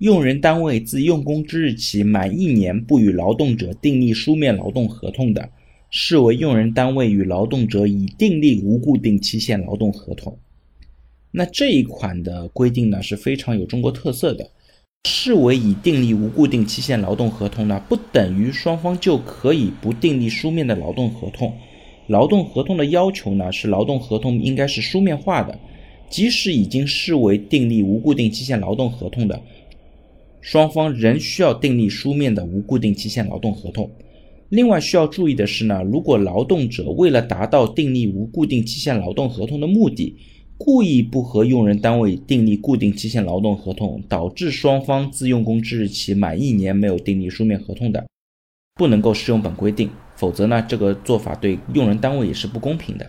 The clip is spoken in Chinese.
用人单位自用工之日起满一年不与劳动者订立书面劳动合同的，视为用人单位与劳动者已订立无固定期限劳动合同。那这一款的规定呢是非常有中国特色的，视为已订立无固定期限劳动合同呢，不等于双方就可以不订立书面的劳动合同。劳动合同的要求呢是劳动合同应该是书面化的，即使已经视为订立无固定期限劳动合同的。双方仍需要订立书面的无固定期限劳动合同。另外需要注意的是呢，如果劳动者为了达到订立无固定期限劳动合同的目的，故意不和用人单位订立固定期限劳动合同，导致双方自用工之日起满一年没有订立书面合同的，不能够适用本规定。否则呢，这个做法对用人单位也是不公平的。